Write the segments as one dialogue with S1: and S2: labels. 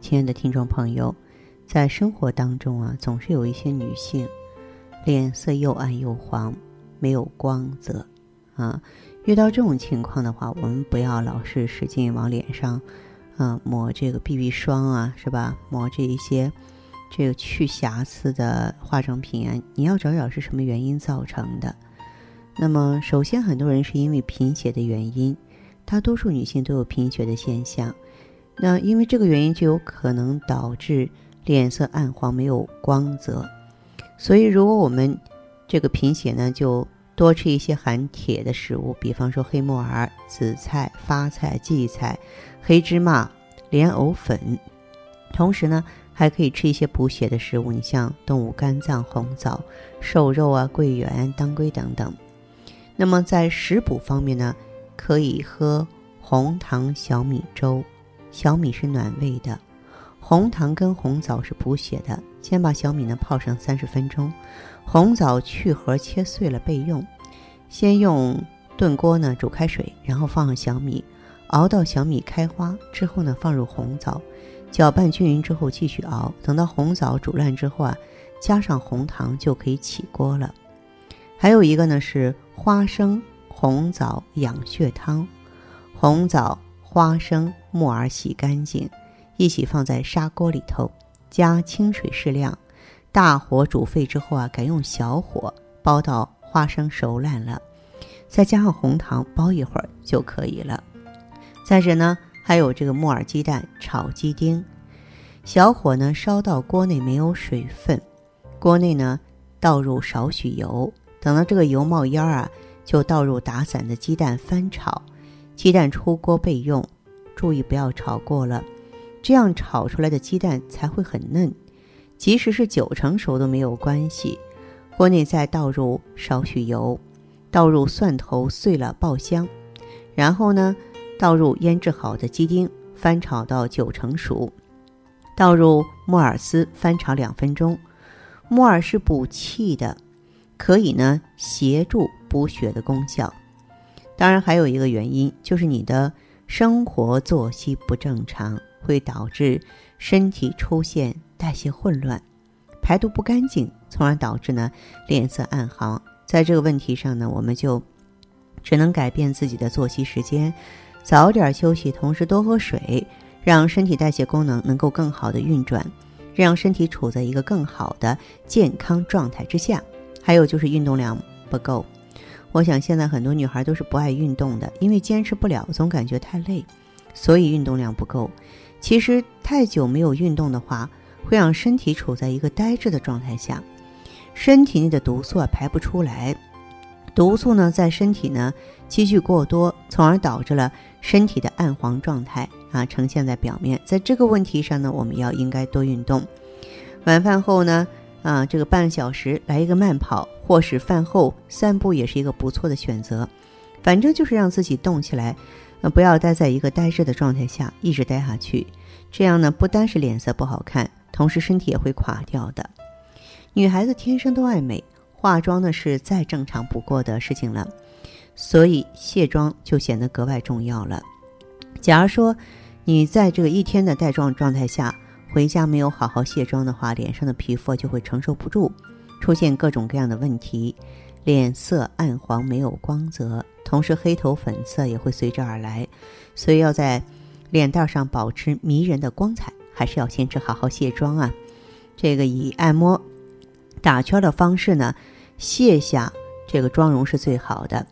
S1: 亲爱的听众朋友，在生活当中啊，总是有一些女性脸色又暗又黄，没有光泽啊。遇到这种情况的话，我们不要老是使劲往脸上，嗯，抹这个 BB 霜啊，是吧？抹这一些这个去瑕疵的化妆品啊，你要找找是什么原因造成的。那么，首先很多人是因为贫血的原因，大多数女性都有贫血的现象。那因为这个原因，就有可能导致脸色暗黄、没有光泽。所以，如果我们这个贫血呢，就多吃一些含铁的食物，比方说黑木耳、紫菜、发菜、荠菜、黑芝麻、莲藕粉。同时呢，还可以吃一些补血的食物，你像动物肝脏、红枣、瘦肉啊、桂圆、当归等等。那么在食补方面呢，可以喝红糖小米粥。小米是暖胃的，红糖跟红枣是补血的。先把小米呢泡上三十分钟。红枣去核切碎了备用。先用炖锅呢煮开水，然后放上小米，熬到小米开花之后呢，放入红枣，搅拌均匀之后继续熬。等到红枣煮烂之后啊，加上红糖就可以起锅了。还有一个呢是花生红枣养血汤，红枣、花生、木耳洗干净，一起放在砂锅里头，加清水适量。大火煮沸之后啊，改用小火煲到花生熟烂了，再加上红糖煲一会儿就可以了。再者呢，还有这个木耳鸡蛋炒鸡丁，小火呢烧到锅内没有水分，锅内呢倒入少许油，等到这个油冒烟儿啊，就倒入打散的鸡蛋翻炒，鸡蛋出锅备用，注意不要炒过了，这样炒出来的鸡蛋才会很嫩。即使是九成熟都没有关系，锅内再倒入少许油，倒入蒜头碎了爆香，然后呢，倒入腌制好的鸡丁，翻炒到九成熟，倒入木耳丝翻炒两分钟。木耳是补气的，可以呢协助补血的功效。当然还有一个原因，就是你的生活作息不正常，会导致身体出现。代谢混乱，排毒不干净，从而导致呢脸色暗黄。在这个问题上呢，我们就只能改变自己的作息时间，早点休息，同时多喝水，让身体代谢功能能够更好的运转，让身体处在一个更好的健康状态之下。还有就是运动量不够，我想现在很多女孩都是不爱运动的，因为坚持不了，总感觉太累，所以运动量不够。其实太久没有运动的话，会让身体处在一个呆滞的状态下，身体内的毒素啊排不出来，毒素呢在身体呢积聚过多，从而导致了身体的暗黄状态啊呈现在表面。在这个问题上呢，我们要应该多运动。晚饭后呢，啊这个半小时来一个慢跑，或是饭后散步也是一个不错的选择。反正就是让自己动起来，呃不要待在一个呆滞的状态下一直待下去，这样呢不单是脸色不好看。同时，身体也会垮掉的。女孩子天生都爱美，化妆呢是再正常不过的事情了，所以卸妆就显得格外重要了。假如说你在这个一天的带妆状态下回家没有好好卸妆的话，脸上的皮肤就会承受不住，出现各种各样的问题，脸色暗黄、没有光泽，同时黑头粉色也会随之而来。所以要在脸蛋上保持迷人的光彩。还是要坚持好好卸妆啊！这个以按摩、打圈的方式呢，卸下这个妆容是最好的。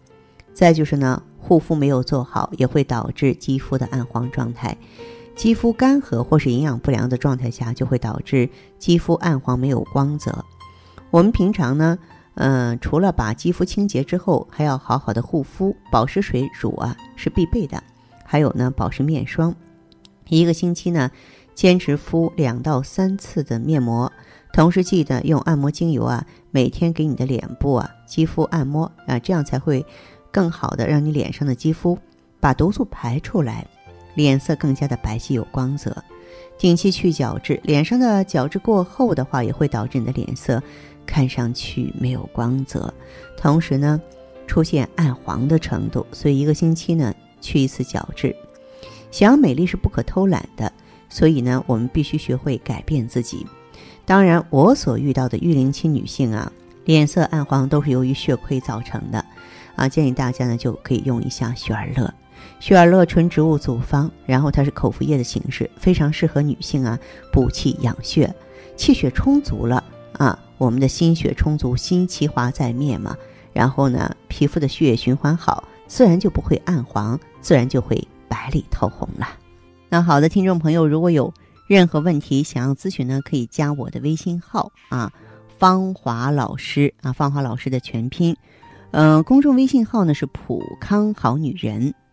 S1: 再就是呢，护肤没有做好，也会导致肌肤的暗黄状态。肌肤干涸或是营养不良的状态下，就会导致肌肤暗黄没有光泽。我们平常呢，嗯，除了把肌肤清洁之后，还要好好的护肤，保湿水乳啊是必备的。还有呢，保湿面霜，一个星期呢。坚持敷两到三次的面膜，同时记得用按摩精油啊，每天给你的脸部啊肌肤按摩啊，这样才会更好的让你脸上的肌肤把毒素排出来，脸色更加的白皙有光泽。定期去角质，脸上的角质过厚的话，也会导致你的脸色看上去没有光泽，同时呢，出现暗黄的程度。所以一个星期呢去一次角质。想要美丽是不可偷懒的，所以呢，我们必须学会改变自己。当然，我所遇到的育龄期女性啊，脸色暗黄都是由于血亏造成的，啊，建议大家呢就可以用一下雪尔乐。雪尔乐纯植物组方，然后它是口服液的形式，非常适合女性啊补气养血，气血充足了啊，我们的心血充足，心气华在面嘛，然后呢，皮肤的血液循环好，自然就不会暗黄，自然就会白里透红了。那好的，听众朋友，如果有任何问题想要咨询呢，可以加我的微信号啊，芳华老师啊，芳华老师的全拼，嗯，公众微信号呢是普康好女人。